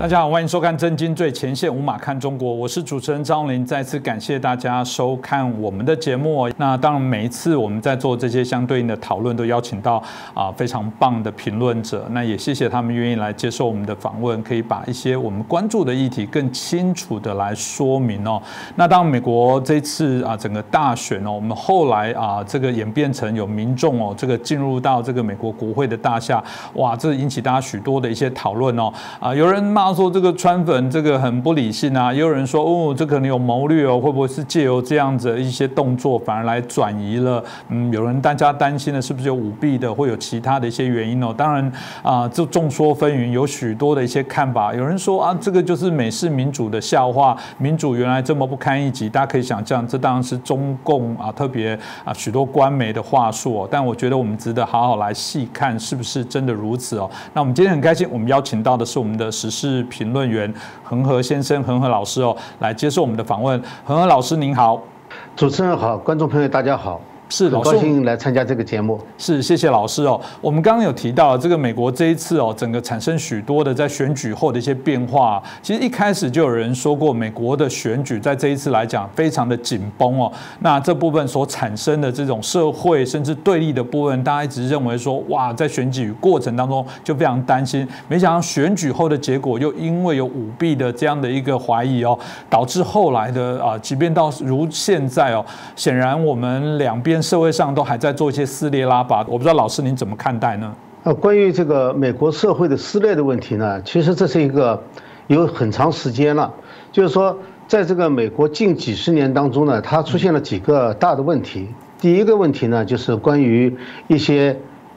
大家好，欢迎收看《真金最前线》，无马看中国，我是主持人张林。再次感谢大家收看我们的节目。那当然，每一次我们在做这些相对应的讨论，都邀请到啊非常棒的评论者。那也谢谢他们愿意来接受我们的访问，可以把一些我们关注的议题更清楚的来说明哦。那当美国这次啊整个大选哦，我们后来啊这个演变成有民众哦这个进入到这个美国国会的大厦，哇，这引起大家许多的一些讨论哦。啊，有人骂。说这个川粉这个很不理性啊，也有人说哦，这可能有谋略哦，会不会是借由这样子一些动作，反而来转移了？嗯，有人大家担心的是不是有舞弊的，会有其他的一些原因哦？当然啊，就众说纷纭，有许多的一些看法。有人说啊，这个就是美式民主的笑话，民主原来这么不堪一击。大家可以想象，这当然是中共啊，特别啊许多官媒的话术。哦但我觉得我们值得好好来细看，是不是真的如此哦？那我们今天很开心，我们邀请到的是我们的时事。评论员恒河先生、恒河老师哦，来接受我们的访问。恒河老师您好，主持人好，观众朋友大家好。是，很高兴来参加这个节目。是，谢谢老师哦。我们刚刚有提到这个美国这一次哦，整个产生许多的在选举后的一些变化。其实一开始就有人说过，美国的选举在这一次来讲非常的紧绷哦。那这部分所产生的这种社会甚至对立的部分，大家一直认为说，哇，在选举过程当中就非常担心。没想到选举后的结果又因为有舞弊的这样的一个怀疑哦，导致后来的啊，即便到如现在哦，显然我们两边。社会上都还在做一些撕裂拉拔，我不知道老师您怎么看待呢？呃，关于这个美国社会的撕裂的问题呢，其实这是一个有很长时间了，就是说，在这个美国近几十年当中呢，它出现了几个大的问题。第一个问题呢，就是关于一些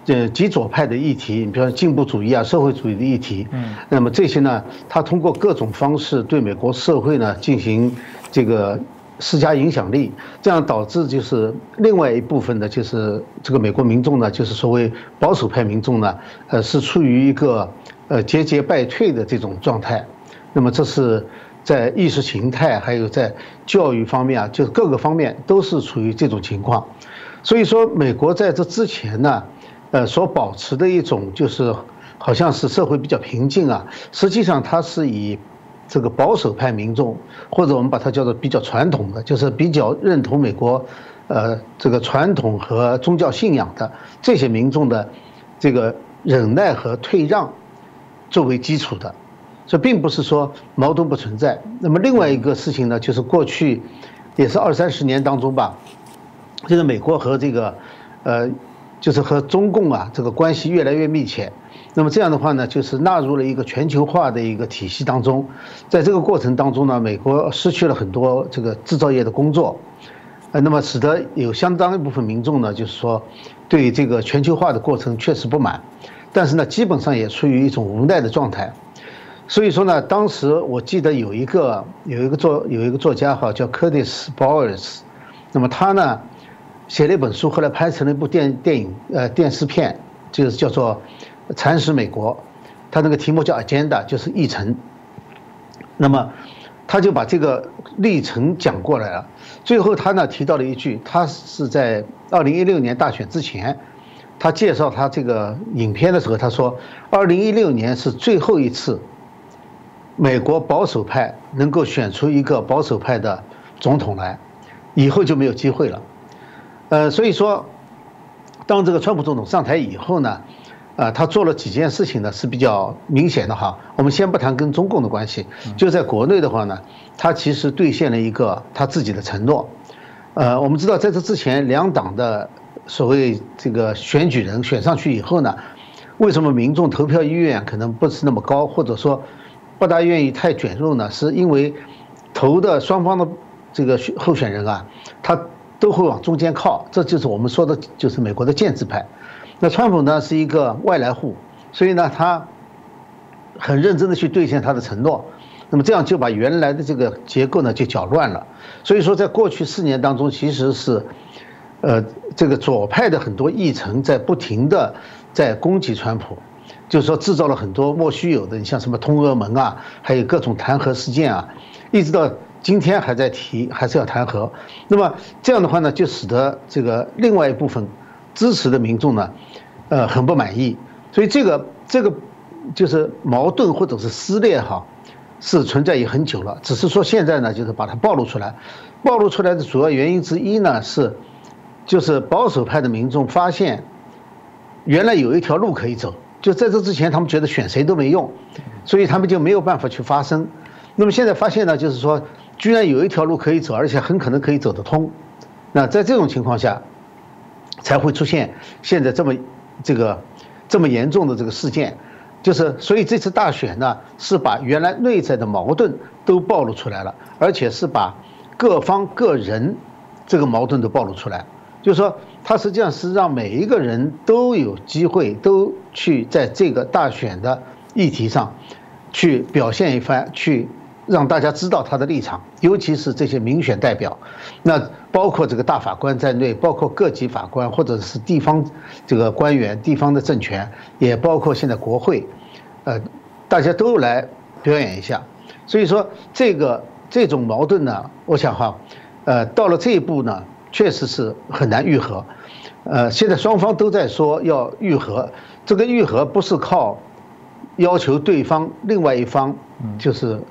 呃极左派的议题，你比如说进步主义啊、社会主义的议题，嗯，那么这些呢，它通过各种方式对美国社会呢进行这个。施加影响力，这样导致就是另外一部分的，就是这个美国民众呢，就是所谓保守派民众呢，呃，是处于一个呃节节败退的这种状态。那么这是在意识形态还有在教育方面啊，就是各个方面都是处于这种情况。所以说，美国在这之前呢，呃，所保持的一种就是好像是社会比较平静啊，实际上它是以。这个保守派民众，或者我们把它叫做比较传统的，就是比较认同美国，呃，这个传统和宗教信仰的这些民众的这个忍耐和退让作为基础的，这并不是说矛盾不存在。那么另外一个事情呢，就是过去也是二三十年当中吧，这个美国和这个呃，就是和中共啊这个关系越来越密切。那么这样的话呢，就是纳入了一个全球化的一个体系当中，在这个过程当中呢，美国失去了很多这个制造业的工作，呃，那么使得有相当一部分民众呢，就是说对这个全球化的过程确实不满，但是呢，基本上也处于一种无奈的状态。所以说呢，当时我记得有一个有一个作有一个作家哈叫 Curtis Bowers，那么他呢写了一本书，后来拍成了一部电电影呃电视片，就是叫做。蚕食美国，他那个题目叫 Agenda，就是议程。那么，他就把这个历程讲过来了。最后他呢提到了一句，他是在二零一六年大选之前，他介绍他这个影片的时候，他说，二零一六年是最后一次，美国保守派能够选出一个保守派的总统来，以后就没有机会了。呃，所以说，当这个川普总统上台以后呢？啊，他做了几件事情呢，是比较明显的哈。我们先不谈跟中共的关系，就在国内的话呢，他其实兑现了一个他自己的承诺。呃，我们知道在这之前，两党的所谓这个选举人选上去以后呢，为什么民众投票意愿可能不是那么高，或者说不大愿意太卷入呢？是因为投的双方的这个候选人啊，他都会往中间靠，这就是我们说的，就是美国的建制派。那川普呢是一个外来户，所以呢他很认真的去兑现他的承诺，那么这样就把原来的这个结构呢就搅乱了。所以说在过去四年当中，其实是，呃，这个左派的很多议程在不停的在攻击川普，就是说制造了很多莫须有的，你像什么通俄门啊，还有各种弹劾事件啊，一直到今天还在提，还是要弹劾。那么这样的话呢，就使得这个另外一部分支持的民众呢。呃，很不满意，所以这个这个就是矛盾或者是撕裂哈，是存在也很久了，只是说现在呢，就是把它暴露出来。暴露出来的主要原因之一呢，是就是保守派的民众发现，原来有一条路可以走，就在这之前他们觉得选谁都没用，所以他们就没有办法去发声。那么现在发现呢，就是说居然有一条路可以走，而且很可能可以走得通。那在这种情况下，才会出现现在这么这个这么严重的这个事件。就是所以这次大选呢，是把原来内在的矛盾都暴露出来了，而且是把。各方个人这个矛盾都暴露出来，就是说，他实际上是让每一个人都有机会，都去在这个大选的议题上，去表现一番，去让大家知道他的立场，尤其是这些民选代表，那包括这个大法官在内，包括各级法官或者是地方这个官员、地方的政权，也包括现在国会，呃，大家都来表演一下，所以说这个。这种矛盾呢，我想哈，呃，到了这一步呢，确实是很难愈合。呃，现在双方都在说要愈合，这个愈合不是靠要求对方另外一方就是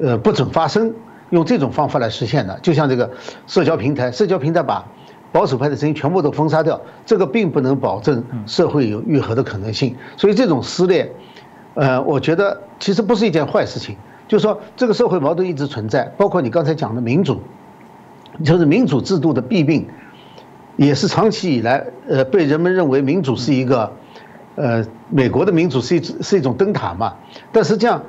呃不准发声，用这种方法来实现的。就像这个社交平台，社交平台把保守派的声音全部都封杀掉，这个并不能保证社会有愈合的可能性。所以这种撕裂，呃，我觉得其实不是一件坏事情。就说这个社会矛盾一直存在，包括你刚才讲的民主，就是民主制度的弊病，也是长期以来呃被人们认为民主是一个，呃美国的民主是一是一种灯塔嘛。但实际上，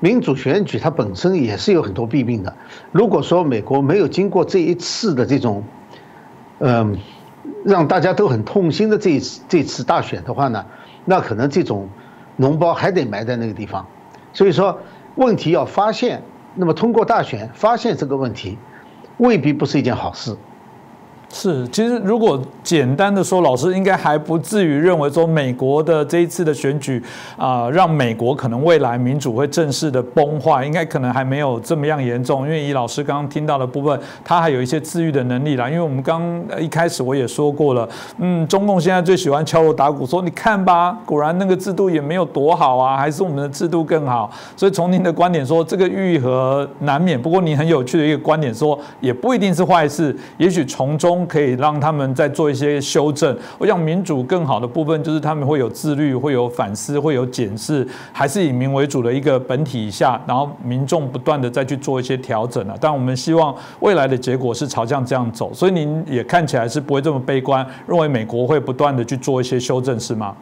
民主选举它本身也是有很多弊病的。如果说美国没有经过这一次的这种，嗯，让大家都很痛心的这一次这次大选的话呢，那可能这种脓包还得埋在那个地方。所以说。问题要发现，那么通过大选发现这个问题，未必不是一件好事。是，其实如果简单的说，老师应该还不至于认为说美国的这一次的选举啊，让美国可能未来民主会正式的崩坏，应该可能还没有这么样严重。因为以老师刚刚听到的部分，他还有一些治愈的能力啦。因为我们刚一开始我也说过了，嗯，中共现在最喜欢敲锣打鼓，说你看吧，果然那个制度也没有多好啊，还是我们的制度更好。所以从您的观点说，这个愈合难免。不过您很有趣的一个观点说，也不一定是坏事，也许从中。可以让他们再做一些修正。我想民主更好的部分就是他们会有自律，会有反思，会有检视，还是以民为主的一个本体下，然后民众不断的再去做一些调整啊。但我们希望未来的结果是朝向这样走，所以您也看起来是不会这么悲观，认为美国会不断的去做一些修正，是吗？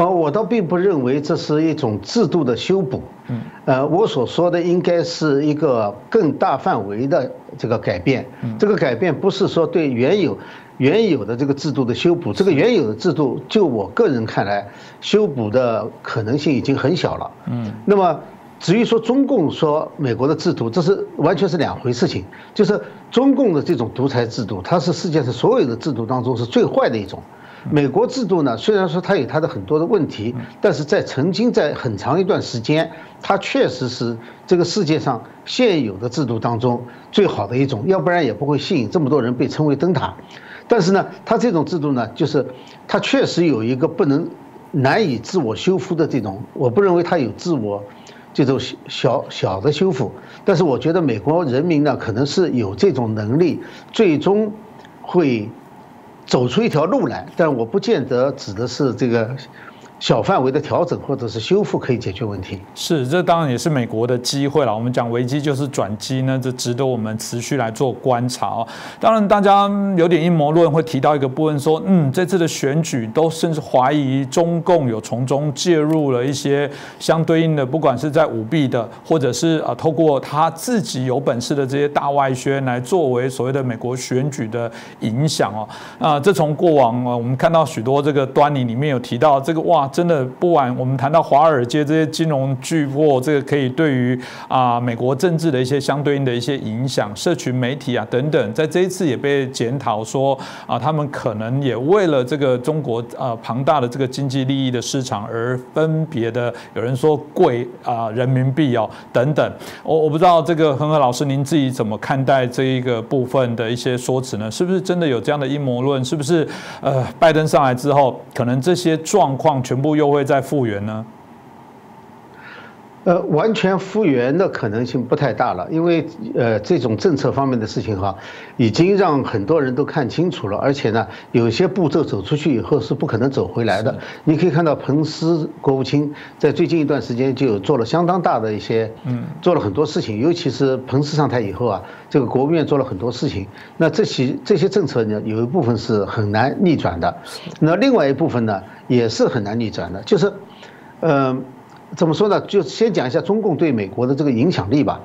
哦，我倒并不认为这是一种制度的修补。嗯，呃，我所说的应该是一个更大范围的这个改变。这个改变不是说对原有原有的这个制度的修补。这个原有的制度，就我个人看来，修补的可能性已经很小了。嗯，那么至于说中共说美国的制度，这是完全是两回事情。就是中共的这种独裁制度，它是世界上所有的制度当中是最坏的一种。美国制度呢，虽然说它有它的很多的问题，但是在曾经在很长一段时间，它确实是这个世界上现有的制度当中最好的一种，要不然也不会吸引这么多人被称为灯塔。但是呢，它这种制度呢，就是它确实有一个不能难以自我修复的这种，我不认为它有自我这种小小的修复。但是我觉得美国人民呢，可能是有这种能力，最终会。走出一条路来，但我不见得指的是这个。小范围的调整或者是修复可以解决问题，是这当然也是美国的机会了。我们讲危机就是转机呢，这值得我们持续来做观察哦。当然，大家有点阴谋论会提到一个部分，说嗯，这次的选举都甚至怀疑中共有从中介入了一些相对应的，不管是在舞弊的，或者是啊透过他自己有本事的这些大外宣来作为所谓的美国选举的影响哦。啊，这从过往啊我们看到许多这个端倪里面有提到这个哇。真的不管我们谈到华尔街这些金融巨擘，这个可以对于啊美国政治的一些相对应的一些影响，社群媒体啊等等，在这一次也被检讨说啊，他们可能也为了这个中国啊庞大的这个经济利益的市场而分别的有人说贵啊人民币哦等等，我我不知道这个恒河老师您自己怎么看待这一个部分的一些说辞呢？是不是真的有这样的阴谋论？是不是呃拜登上来之后，可能这些状况全部又会再复原呢？呃，完全复原的可能性不太大了，因为呃，这种政策方面的事情哈，已经让很多人都看清楚了，而且呢，有些步骤走出去以后是不可能走回来的。你可以看到，彭斯国务卿在最近一段时间就有做了相当大的一些，嗯，做了很多事情，尤其是彭斯上台以后啊，这个国务院做了很多事情。那这些这些政策呢，有一部分是很难逆转的，那另外一部分呢，也是很难逆转的，就是，嗯。怎么说呢？就先讲一下中共对美国的这个影响力吧。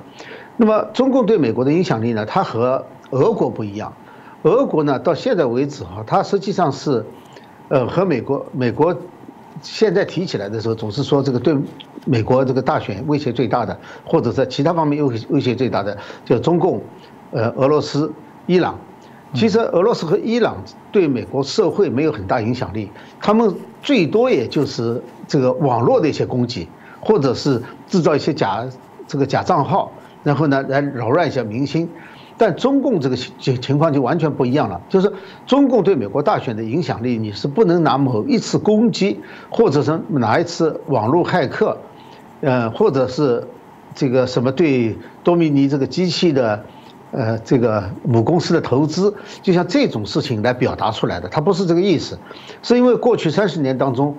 那么，中共对美国的影响力呢？它和俄国不一样。俄国呢，到现在为止哈，它实际上是，呃，和美国美国现在提起来的时候，总是说这个对美国这个大选威胁最大的，或者在其他方面威威胁最大的，就中共、呃，俄罗斯、伊朗。其实，俄罗斯和伊朗对美国社会没有很大影响力，他们最多也就是这个网络的一些攻击。或者是制造一些假这个假账号，然后呢来扰乱一下民心，但中共这个情情况就完全不一样了，就是中共对美国大选的影响力，你是不能拿某一次攻击，或者是哪一次网络骇客，呃，或者是这个什么对多米尼这个机器的，呃，这个母公司的投资，就像这种事情来表达出来的，它不是这个意思，是因为过去三十年当中，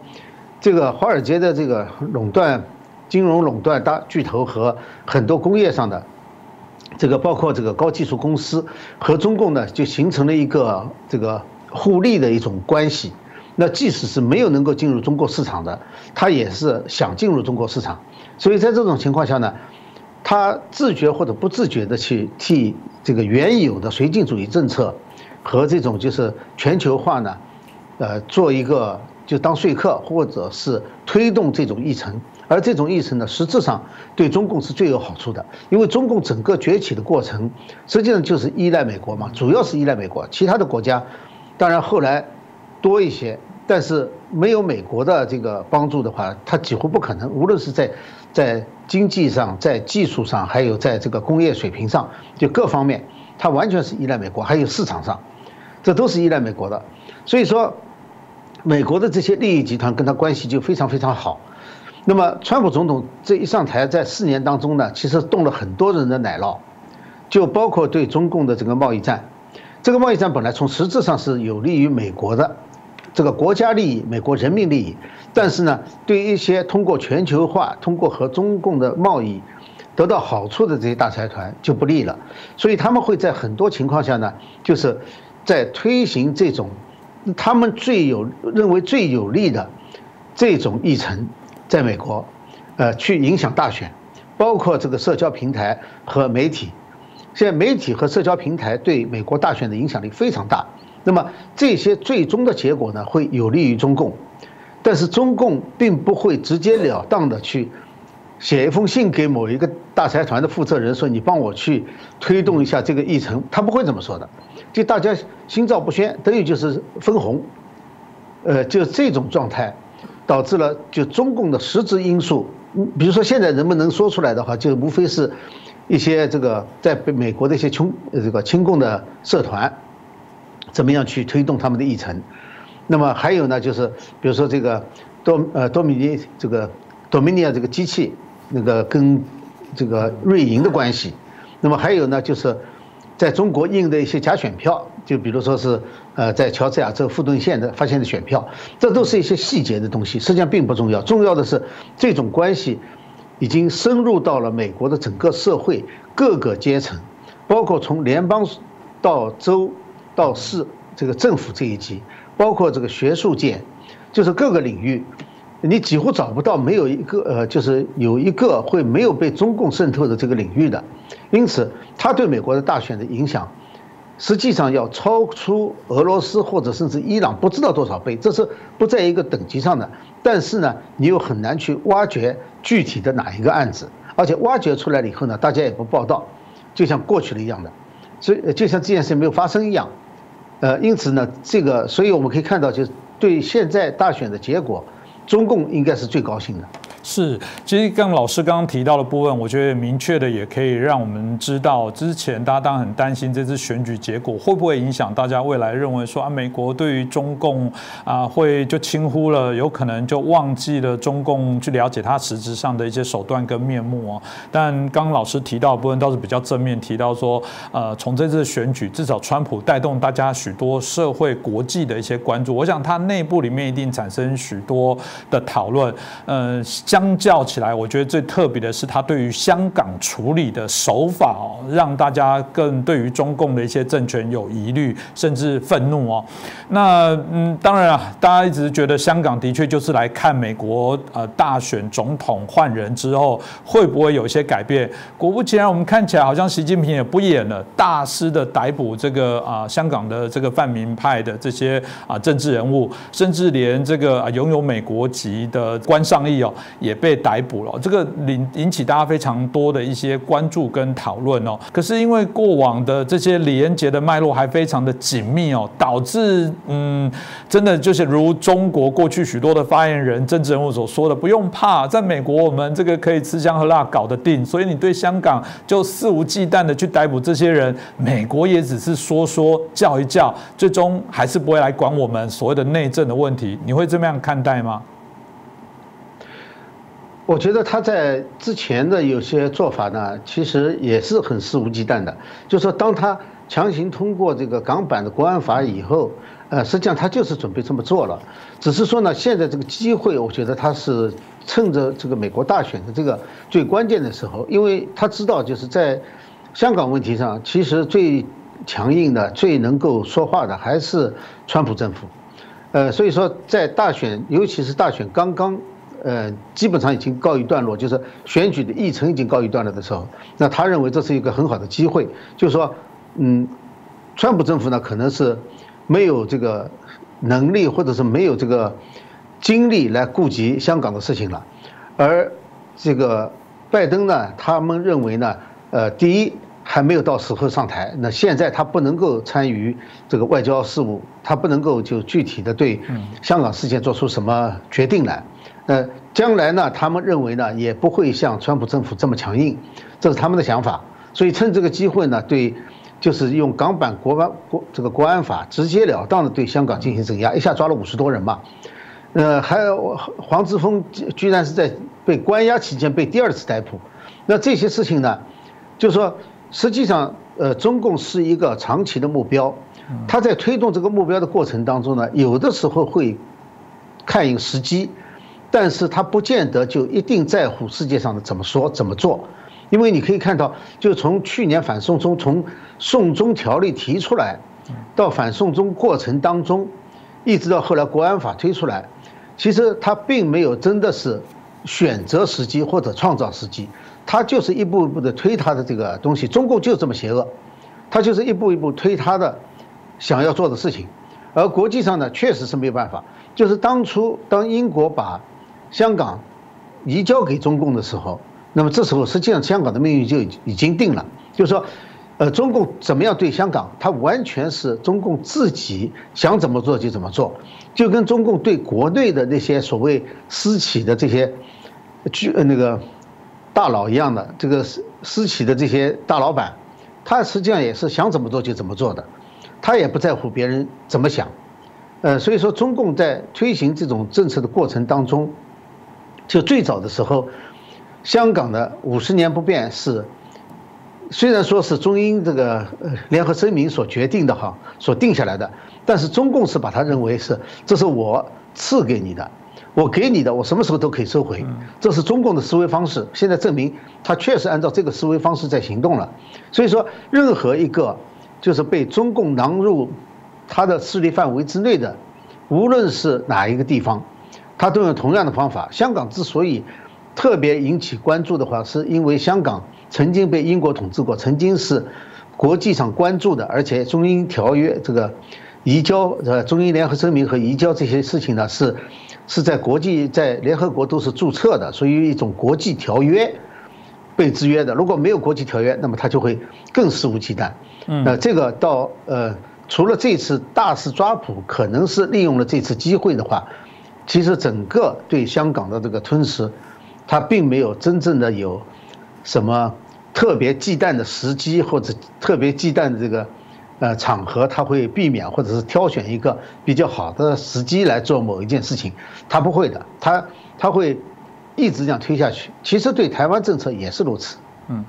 这个华尔街的这个垄断。金融垄断大巨头和很多工业上的这个，包括这个高技术公司和中共呢，就形成了一个这个互利的一种关系。那即使是没有能够进入中国市场的，他也是想进入中国市场。所以在这种情况下呢，他自觉或者不自觉的去替这个原有的绥靖主义政策和这种就是全球化呢，呃，做一个就当说客，或者是推动这种议程。而这种意识呢，实质上对中共是最有好处的，因为中共整个崛起的过程，实际上就是依赖美国嘛，主要是依赖美国，其他的国家，当然后来多一些，但是没有美国的这个帮助的话，它几乎不可能，无论是在在经济上、在技术上，还有在这个工业水平上，就各方面，它完全是依赖美国，还有市场上，这都是依赖美国的，所以说，美国的这些利益集团跟他关系就非常非常好。那么，川普总统这一上台，在四年当中呢，其实动了很多人的奶酪，就包括对中共的这个贸易战。这个贸易战本来从实质上是有利于美国的这个国家利益、美国人民利益，但是呢，对于一些通过全球化、通过和中共的贸易得到好处的这些大财团就不利了。所以他们会在很多情况下呢，就是在推行这种他们最有认为最有利的这种议程。在美国，呃，去影响大选，包括这个社交平台和媒体。现在媒体和社交平台对美国大选的影响力非常大。那么这些最终的结果呢，会有利于中共，但是中共并不会直截了当的去写一封信给某一个大财团的负责人说你帮我去推动一下这个议程，他不会这么说的。就大家心照不宣，等于就是分红，呃，就这种状态。导致了就中共的实质因素，比如说现在人们能说出来的话，就无非是一些这个在美国的一些亲这个亲共的社团，怎么样去推动他们的议程。那么还有呢，就是比如说这个多呃多米尼这个多米尼亚这个机器那个跟这个瑞银的关系。那么还有呢，就是在中国印的一些假选票。就比如说是，呃，在乔治亚州富顿县的发现的选票，这都是一些细节的东西，实际上并不重要。重要的是，这种关系已经深入到了美国的整个社会各个阶层，包括从联邦到州到市这个政府这一级，包括这个学术界，就是各个领域，你几乎找不到没有一个呃，就是有一个会没有被中共渗透的这个领域的。因此，他对美国的大选的影响。实际上要超出俄罗斯或者甚至伊朗不知道多少倍，这是不在一个等级上的。但是呢，你又很难去挖掘具体的哪一个案子，而且挖掘出来了以后呢，大家也不报道，就像过去了一样的，所以就像这件事没有发生一样。呃，因此呢，这个所以我们可以看到，就是对现在大选的结果，中共应该是最高兴的。是，其实刚老师刚刚提到的部分，我觉得明确的也可以让我们知道，之前大家当然很担心这次选举结果会不会影响大家未来认为说啊，美国对于中共啊会就轻忽了，有可能就忘记了中共去了解它实质上的一些手段跟面目哦。但刚刚老师提到的部分倒是比较正面，提到说，呃，从这次选举，至少川普带动大家许多社会国际的一些关注，我想他内部里面一定产生许多的讨论，嗯。相较起来，我觉得最特别的是他对于香港处理的手法哦，让大家更对于中共的一些政权有疑虑，甚至愤怒哦。那嗯，当然啊，大家一直觉得香港的确就是来看美国呃大选总统换人之后会不会有一些改变。果不其然，我们看起来好像习近平也不演了，大肆的逮捕这个啊香港的这个泛民派的这些啊政治人物，甚至连这个啊拥有美国籍的官上议哦。也被逮捕了，这个引引起大家非常多的一些关注跟讨论哦。可是因为过往的这些李连杰的脉络还非常的紧密哦，导致嗯，真的就是如中国过去许多的发言人、政治人物所说的，不用怕，在美国我们这个可以吃香喝辣搞得定，所以你对香港就肆无忌惮的去逮捕这些人，美国也只是说说叫一叫，最终还是不会来管我们所谓的内政的问题。你会这么样看待吗？我觉得他在之前的有些做法呢，其实也是很肆无忌惮的。就是说当他强行通过这个港版的国安法以后，呃，实际上他就是准备这么做了。只是说呢，现在这个机会，我觉得他是趁着这个美国大选的这个最关键的时候，因为他知道就是在香港问题上，其实最强硬的、最能够说话的还是川普政府。呃，所以说在大选，尤其是大选刚刚。呃，基本上已经告一段落，就是选举的议程已经告一段落的时候，那他认为这是一个很好的机会，就是说，嗯，川普政府呢可能是没有这个能力，或者是没有这个精力来顾及香港的事情了，而这个拜登呢，他们认为呢，呃，第一还没有到时候上台，那现在他不能够参与这个外交事务，他不能够就具体的对香港事件做出什么决定来。呃，将来呢，他们认为呢，也不会像川普政府这么强硬，这是他们的想法。所以趁这个机会呢，对，就是用港版国安国这个国安法直截了当的对香港进行镇压，一下抓了五十多人嘛。呃，还有黄之锋居然是在被关押期间被第二次逮捕。那这些事情呢，就说实际上，呃，中共是一个长期的目标，他在推动这个目标的过程当中呢，有的时候会看一个时机。但是他不见得就一定在乎世界上的怎么说怎么做，因为你可以看到，就从去年反送中，从送中条例提出来，到反送中过程当中，一直到后来国安法推出来，其实他并没有真的是选择时机或者创造时机，他就是一步一步的推他的这个东西。中共就这么邪恶，他就是一步一步推他的想要做的事情，而国际上呢，确实是没有办法，就是当初当英国把香港移交给中共的时候，那么这时候实际上香港的命运就已经定了。就是说，呃，中共怎么样对香港，它完全是中共自己想怎么做就怎么做，就跟中共对国内的那些所谓私企的这些巨呃那个大佬一样的，这个私私企的这些大老板，他实际上也是想怎么做就怎么做的，他也不在乎别人怎么想。呃，所以说中共在推行这种政策的过程当中。就最早的时候，香港的五十年不变是，虽然说是中英这个呃联合声明所决定的哈，所定下来的，但是中共是把它认为是这是我赐给你的，我给你的，我什么时候都可以收回，这是中共的思维方式。现在证明他确实按照这个思维方式在行动了。所以说，任何一个就是被中共囊入他的势力范围之内的，无论是哪一个地方。他都用同样的方法。香港之所以特别引起关注的话，是因为香港曾经被英国统治过，曾经是国际上关注的，而且中英条约这个移交呃中英联合声明和移交这些事情呢，是是在国际在联合国都是注册的，属于一种国际条约被制约的。如果没有国际条约，那么他就会更肆无忌惮。那这个到呃，除了这次大肆抓捕，可能是利用了这次机会的话。其实整个对香港的这个吞噬，他并没有真正的有什么特别忌惮的时机或者特别忌惮的这个呃场合，他会避免或者是挑选一个比较好的时机来做某一件事情，他不会的，他他会一直这样推下去。其实对台湾政策也是如此。嗯。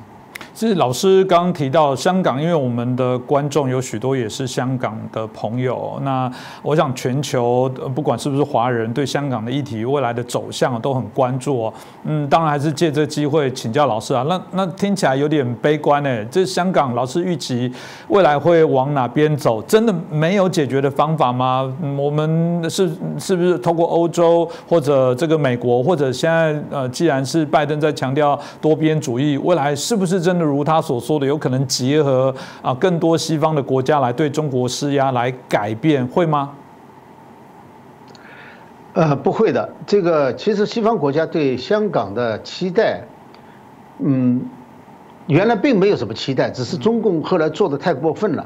是老师刚刚提到香港，因为我们的观众有许多也是香港的朋友。那我想全球不管是不是华人，对香港的议题未来的走向都很关注哦。嗯，当然还是借这机会请教老师啊。那那听起来有点悲观诶。这香港老师预期未来会往哪边走？真的没有解决的方法吗？我们是是不是通过欧洲或者这个美国，或者现在呃，既然是拜登在强调多边主义，未来是不是真的？如他所说的，有可能结合啊更多西方的国家来对中国施压，来改变，会吗？呃，不会的。这个其实西方国家对香港的期待，嗯，原来并没有什么期待，只是中共后来做的太过分了。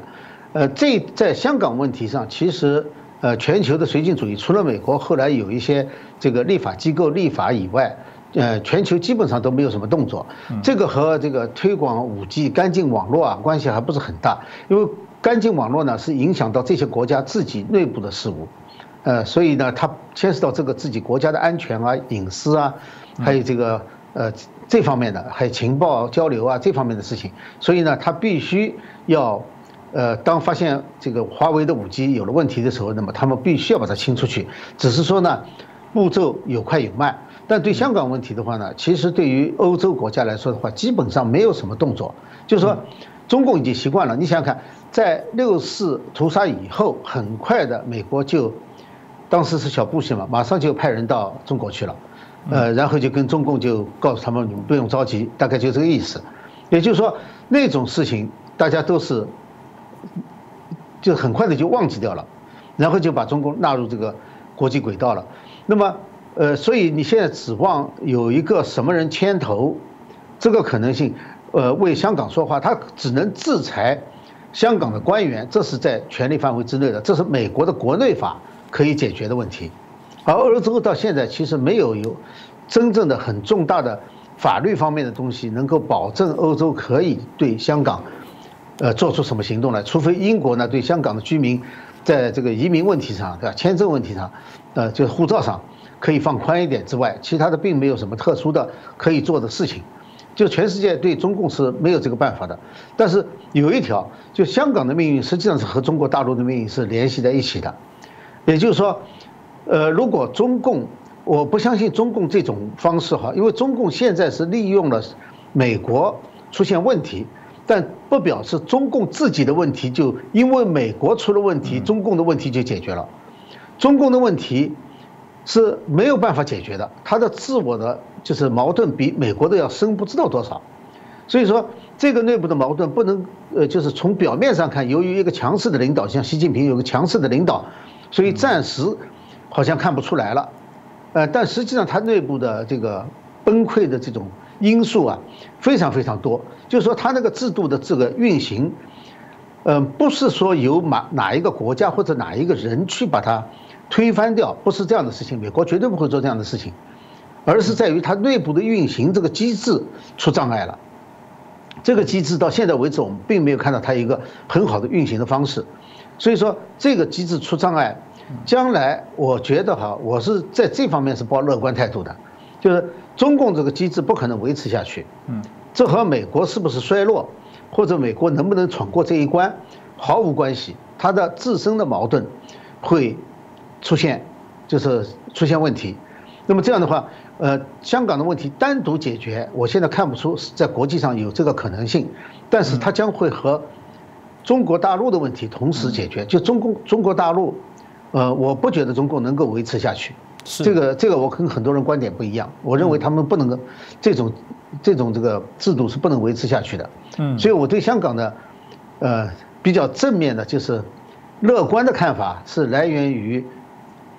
呃，这在香港问题上，其实呃，全球的绥靖主义除了美国后来有一些这个立法机构立法以外。呃，全球基本上都没有什么动作，这个和这个推广五 G 干净网络啊关系还不是很大，因为干净网络呢是影响到这些国家自己内部的事务，呃，所以呢它牵涉到这个自己国家的安全啊、隐私啊，还有这个呃这方面的，还有情报交流啊这方面的事情，所以呢它必须要，呃，当发现这个华为的五 G 有了问题的时候，那么他们必须要把它清出去，只是说呢步骤有快有慢。但对香港问题的话呢，其实对于欧洲国家来说的话，基本上没有什么动作。就是说，中共已经习惯了。你想想看，在六四屠杀以后，很快的美国就，当时是小布什嘛，马上就派人到中国去了，呃，然后就跟中共就告诉他们，你们不用着急，大概就这个意思。也就是说，那种事情大家都是，就很快的就忘记掉了，然后就把中共纳入这个国际轨道了。那么。呃，所以你现在指望有一个什么人牵头，这个可能性，呃，为香港说话，他只能制裁香港的官员，这是在权力范围之内的，这是美国的国内法可以解决的问题。而欧洲到现在其实没有有真正的很重大的法律方面的东西能够保证欧洲可以对香港，呃，做出什么行动来，除非英国呢对香港的居民在这个移民问题上，对吧？签证问题上，呃，就是护照上。可以放宽一点之外，其他的并没有什么特殊的可以做的事情，就全世界对中共是没有这个办法的。但是有一条，就香港的命运实际上是和中国大陆的命运是联系在一起的。也就是说，呃，如果中共，我不相信中共这种方式哈，因为中共现在是利用了美国出现问题，但不表示中共自己的问题就因为美国出了问题，中共的问题就解决了。中共的问题。是没有办法解决的，他的自我的就是矛盾比美国的要深不知道多少，所以说这个内部的矛盾不能呃就是从表面上看，由于一个强势的领导，像习近平有个强势的领导，所以暂时好像看不出来了，呃，但实际上他内部的这个崩溃的这种因素啊非常非常多，就是说他那个制度的这个运行，嗯，不是说由哪哪一个国家或者哪一个人去把它。推翻掉不是这样的事情，美国绝对不会做这样的事情，而是在于它内部的运行这个机制出障碍了。这个机制到现在为止，我们并没有看到它一个很好的运行的方式。所以说，这个机制出障碍，将来我觉得哈，我是在这方面是抱乐观态度的，就是中共这个机制不可能维持下去。嗯，这和美国是不是衰落，或者美国能不能闯过这一关毫无关系，它的自身的矛盾会。出现就是出现问题，那么这样的话，呃，香港的问题单独解决，我现在看不出在国际上有这个可能性，但是它将会和中国大陆的问题同时解决。就中共中国大陆，呃，我不觉得中共能够维持下去。是这个这个我跟很多人观点不一样，我认为他们不能够这种这种这个制度是不能维持下去的。嗯，所以我对香港的呃比较正面的就是乐观的看法是来源于。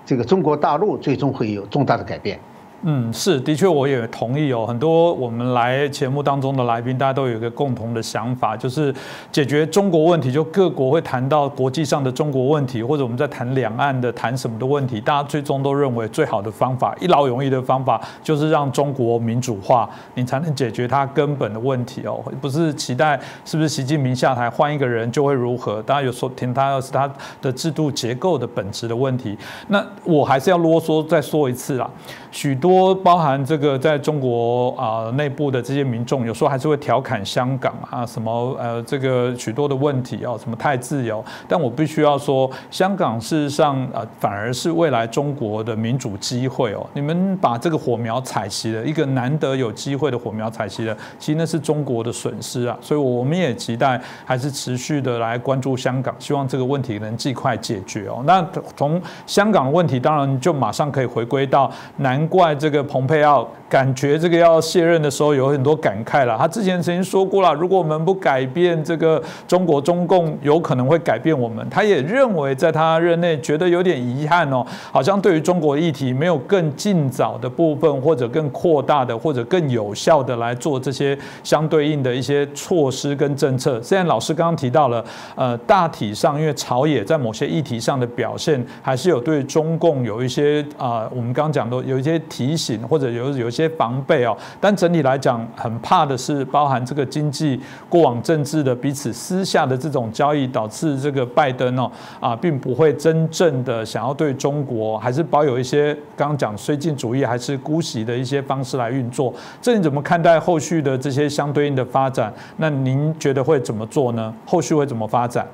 这个中国大陆最终会有重大的改变。嗯，是，的确，我也同意哦。很多我们来节目当中的来宾，大家都有一个共同的想法，就是解决中国问题，就各国会谈到国际上的中国问题，或者我们在谈两岸的谈什么的问题，大家最终都认为最好的方法，一劳永逸的方法，就是让中国民主化，你才能解决它根本的问题哦。不是期待是不是习近平下台换一个人就会如何？大家有说听他是他的制度结构的本质的问题。那我还是要啰嗦再说一次啦。许多多包含这个在中国啊内部的这些民众，有时候还是会调侃香港啊什么呃这个许多的问题哦，什么太自由。但我必须要说，香港事实上呃反而是未来中国的民主机会哦。你们把这个火苗踩熄了，一个难得有机会的火苗踩熄了，其实那是中国的损失啊。所以我们也期待还是持续的来关注香港，希望这个问题能尽快解决哦。那从香港的问题，当然就马上可以回归到难。怪这个蓬佩奥感觉这个要卸任的时候有很多感慨了。他之前曾经说过了，如果我们不改变这个中国中共，有可能会改变我们。他也认为在他任内觉得有点遗憾哦，好像对于中国议题没有更尽早的部分，或者更扩大的，或者更有效的来做这些相对应的一些措施跟政策。现在老师刚刚提到了，呃，大体上因为朝野在某些议题上的表现，还是有对中共有一些啊，我们刚讲的有一些。提醒或者有有些防备哦，但整体来讲，很怕的是包含这个经济过往政治的彼此私下的这种交易，导致这个拜登哦啊，并不会真正的想要对中国还是保有一些刚刚讲绥靖主义还是姑息的一些方式来运作。这你怎么看待后续的这些相对应的发展？那您觉得会怎么做呢？后续会怎么发展？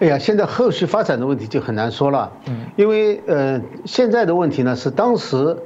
哎呀，现在后续发展的问题就很难说了，嗯，因为呃，现在的问题呢是当时，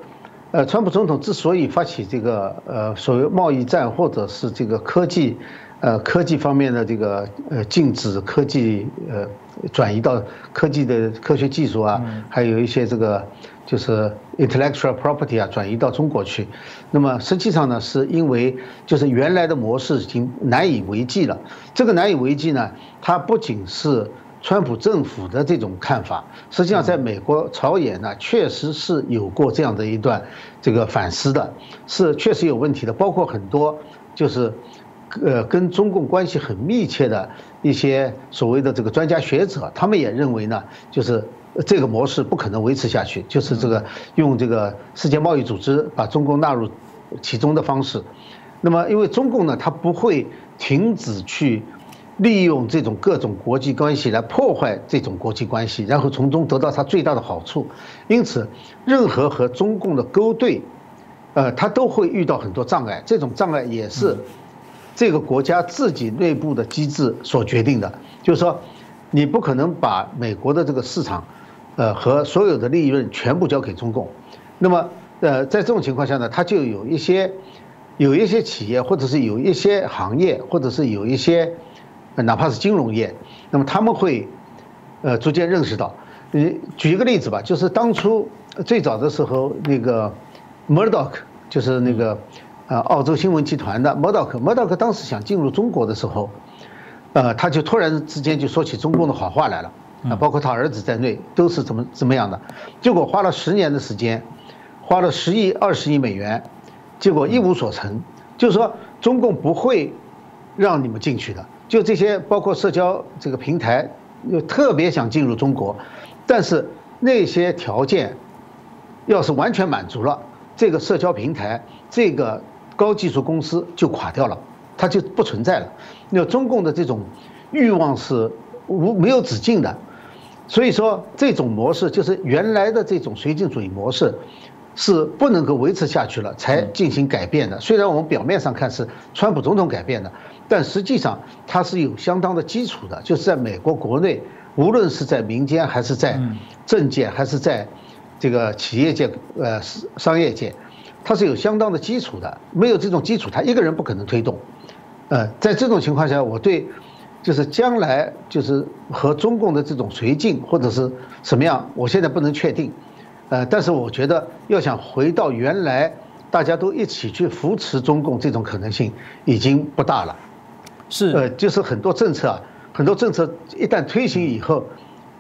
呃，川普总统之所以发起这个呃所谓贸易战或者是这个科技，呃科技方面的这个呃禁止科技呃转移到科技的科学技术啊，还有一些这个就是 intellectual property 啊转移到中国去，那么实际上呢是因为就是原来的模式已经难以为继了，这个难以为继呢，它不仅是川普政府的这种看法，实际上在美国朝野呢，确实是有过这样的一段这个反思的，是确实有问题的。包括很多就是，呃，跟中共关系很密切的一些所谓的这个专家学者，他们也认为呢，就是这个模式不可能维持下去，就是这个用这个世界贸易组织把中共纳入其中的方式。那么，因为中共呢，它不会停止去。利用这种各种国际关系来破坏这种国际关系，然后从中得到他最大的好处。因此，任何和中共的勾兑，呃，他都会遇到很多障碍。这种障碍也是这个国家自己内部的机制所决定的。就是说，你不可能把美国的这个市场，呃，和所有的利润全部交给中共。那么，呃，在这种情况下呢，他就有一些有一些企业，或者是有一些行业，或者是有一些。哪怕是金融业，那么他们会，呃，逐渐认识到，你举一个例子吧，就是当初最早的时候，那个 Murdoch 就是那个，呃，澳洲新闻集团的 Murdoch，Murdoch 当时想进入中国的时候，呃，他就突然之间就说起中共的好话来了，啊，包括他儿子在内都是怎么怎么样的，结果花了十年的时间，花了十亿二十亿美元，结果一无所成，就是说中共不会让你们进去的。就这些，包括社交这个平台，又特别想进入中国，但是那些条件，要是完全满足了，这个社交平台，这个高技术公司就垮掉了，它就不存在了。那中共的这种欲望是无没有止境的，所以说这种模式就是原来的这种绥靖主义模式，是不能够维持下去了才进行改变的。虽然我们表面上看是川普总统改变的。但实际上，它是有相当的基础的，就是在美国国内，无论是在民间还是在政界，还是在这个企业界、呃商业界，它是有相当的基础的。没有这种基础，他一个人不可能推动。呃，在这种情况下，我对就是将来就是和中共的这种绥靖或者是什么样，我现在不能确定。呃，但是我觉得要想回到原来大家都一起去扶持中共这种可能性已经不大了。是，呃，就是很多政策啊，很多政策一旦推行以后，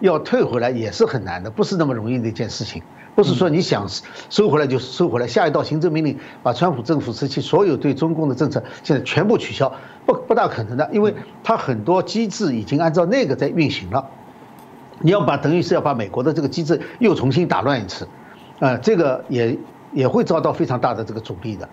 要退回来也是很难的，不是那么容易的一件事情。不是说你想收回来就收回来，下一道行政命令把川普政府时期所有对中共的政策现在全部取消，不不大可能的，因为它很多机制已经按照那个在运行了，你要把等于是要把美国的这个机制又重新打乱一次，呃，这个也也会遭到非常大的这个阻力的。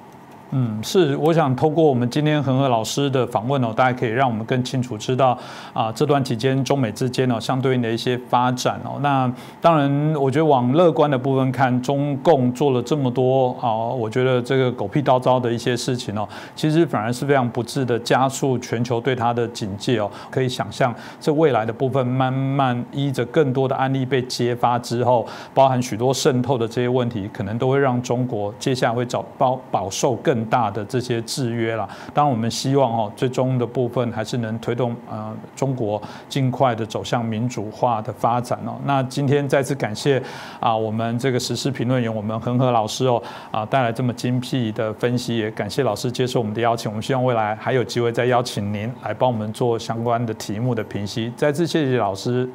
嗯，是，我想通过我们今天恒河老师的访问哦，大家可以让我们更清楚知道啊，这段期间中美之间哦相对应的一些发展哦。那当然，我觉得往乐观的部分看，中共做了这么多啊，我觉得这个狗屁叨叨的一些事情哦，其实反而是非常不智的，加速全球对它的警戒哦。可以想象，这未来的部分慢慢依着更多的案例被揭发之后，包含许多渗透的这些问题，可能都会让中国接下来会找饱饱受更。大的这些制约了，当然我们希望哦，最终的部分还是能推动呃中国尽快的走向民主化的发展哦。那今天再次感谢啊，我们这个时事评论员我们恒河老师哦啊带来这么精辟的分析，也感谢老师接受我们的邀请。我们希望未来还有机会再邀请您来帮我们做相关的题目的评析。再次谢谢老师。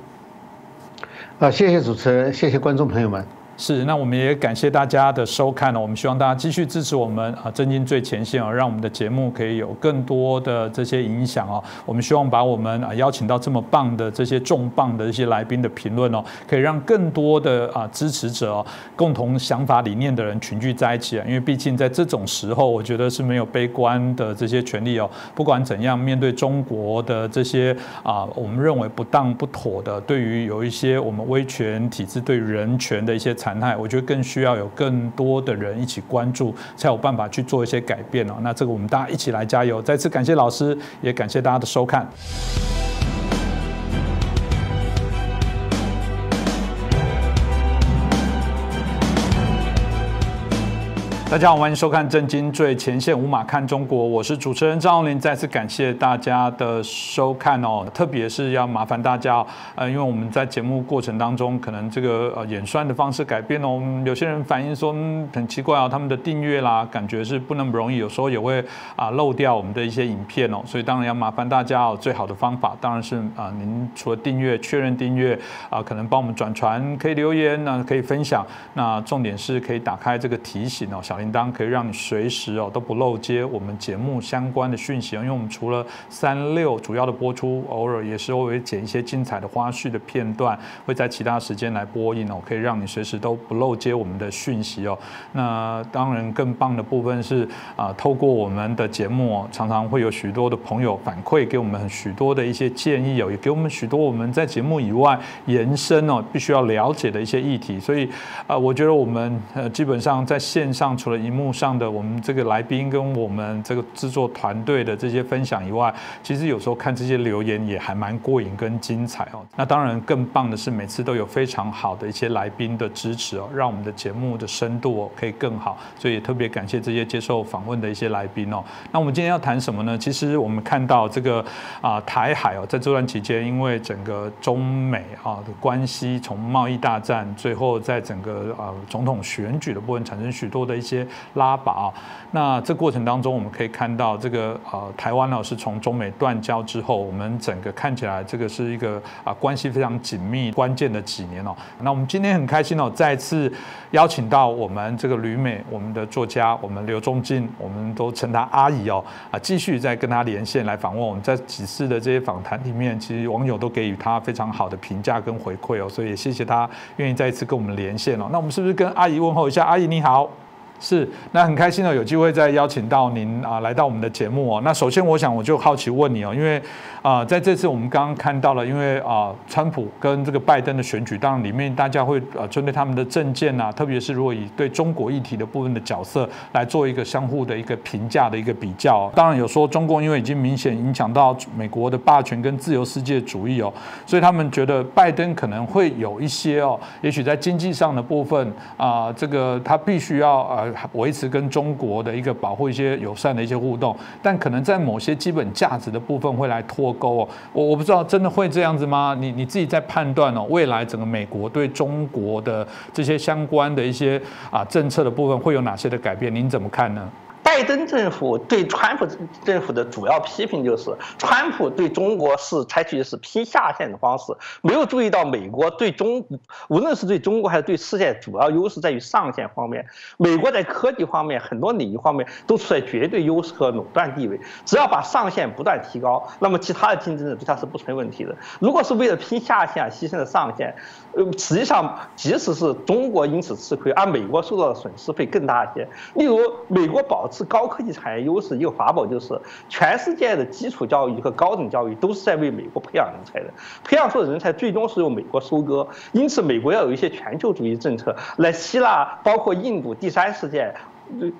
啊，谢谢主持人，谢谢观众朋友们。是，那我们也感谢大家的收看呢。我们希望大家继续支持我们啊，震惊最前线啊，让我们的节目可以有更多的这些影响哦。我们希望把我们啊邀请到这么棒的这些重磅的一些来宾的评论哦，可以让更多的啊支持者、共同想法理念的人群聚在一起啊。因为毕竟在这种时候，我觉得是没有悲观的这些权利哦。不管怎样，面对中国的这些啊，我们认为不当不妥的，对于有一些我们威权体制对人权的一些。残害，我觉得更需要有更多的人一起关注，才有办法去做一些改变哦。那这个我们大家一起来加油。再次感谢老师，也感谢大家的收看。大家好，欢迎收看《震惊最前线》，无马看中国，我是主持人张宏林。再次感谢大家的收看哦，特别是要麻烦大家，呃，因为我们在节目过程当中，可能这个呃演算的方式改变哦，有些人反映说很奇怪哦，他们的订阅啦，感觉是不那么容易，有时候也会啊漏掉我们的一些影片哦，所以当然要麻烦大家哦，最好的方法当然是啊，您除了订阅确认订阅啊，可能帮我们转传，可以留言，那可以分享，那重点是可以打开这个提醒哦，铃铛可以让你随时哦都不漏接我们节目相关的讯息因为我们除了三六主要的播出，偶尔也是偶尔剪一些精彩的花絮的片段，会在其他时间来播映哦，可以让你随时都不漏接我们的讯息哦。那当然更棒的部分是啊，透过我们的节目哦，常常会有许多的朋友反馈给我们许多的一些建议哦，也给我们许多我们在节目以外延伸哦必须要了解的一些议题。所以啊，我觉得我们呃基本上在线上除了荧幕上的我们这个来宾跟我们这个制作团队的这些分享以外，其实有时候看这些留言也还蛮过瘾跟精彩哦。那当然更棒的是每次都有非常好的一些来宾的支持哦，让我们的节目的深度可以更好。所以也特别感谢这些接受访问的一些来宾哦。那我们今天要谈什么呢？其实我们看到这个啊台海哦，在这段期间，因为整个中美啊的关系，从贸易大战，最后在整个啊总统选举的部分产生许多的一些。些拉拔，那这过程当中，我们可以看到这个呃，台湾呢是从中美断交之后，我们整个看起来这个是一个啊关系非常紧密、关键的几年哦。那我们今天很开心哦，再次邀请到我们这个旅美我们的作家，我们刘仲进，我们都称他阿姨哦啊，继续再跟他连线来访问。我们在几次的这些访谈里面，其实网友都给予他非常好的评价跟回馈哦，所以也谢谢他愿意再一次跟我们连线哦。那我们是不是跟阿姨问候一下？阿姨你好。是，那很开心哦，有机会再邀请到您啊，来到我们的节目哦。那首先，我想我就好奇问你哦，因为啊，在这次我们刚刚看到了，因为啊，川普跟这个拜登的选举，当然里面大家会呃针对他们的政见啊，特别是如果以对中国议题的部分的角色来做一个相互的一个评价的一个比较。当然有说中共因为已经明显影响到美国的霸权跟自由世界主义哦，所以他们觉得拜登可能会有一些哦，也许在经济上的部分啊，这个他必须要维持跟中国的一个保护一些友善的一些互动，但可能在某些基本价值的部分会来脱钩哦。我我不知道真的会这样子吗？你你自己在判断哦，未来整个美国对中国的这些相关的一些啊政策的部分会有哪些的改变？您怎么看呢？拜登政府对川普政府的主要批评就是，川普对中国是采取的是拼下线的方式，没有注意到美国对中，无论是对中国还是对世界，主要优势在于上线方面。美国在科技方面很多领域方面都处在绝对优势和垄断地位，只要把上限不断提高，那么其他的竞争者对它是不成问题的。如果是为了拼下线而牺牲了上限，呃，实际上即使是中国因此吃亏，而美国受到的损失会更大一些。例如，美国保持高科技产业优势一个法宝就是，全世界的基础教育和高等教育都是在为美国培养人才的，培养出的人才最终是由美国收割。因此，美国要有一些全球主义政策来吸纳包括印度、第三世界、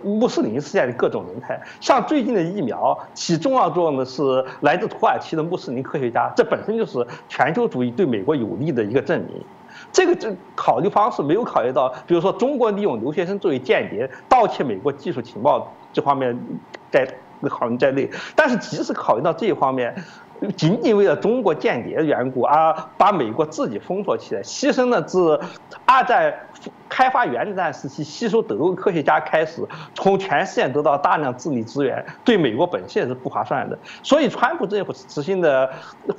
穆斯林世界的各种人才。像最近的疫苗，起重要作用的是来自土耳其的穆斯林科学家，这本身就是全球主义对美国有利的一个证明。这个这考虑方式没有考虑到，比如说中国利用留学生作为间谍盗窃美国技术情报这方面，在考虑在内。但是即使考虑到这一方面，仅仅为了中国间谍的缘故而把美国自己封锁起来，牺牲了自二战。开发原子弹时期吸收德国科学家开始，从全世界得到大量智力资源，对美国本身也是不划算的。所以，川普政府执行的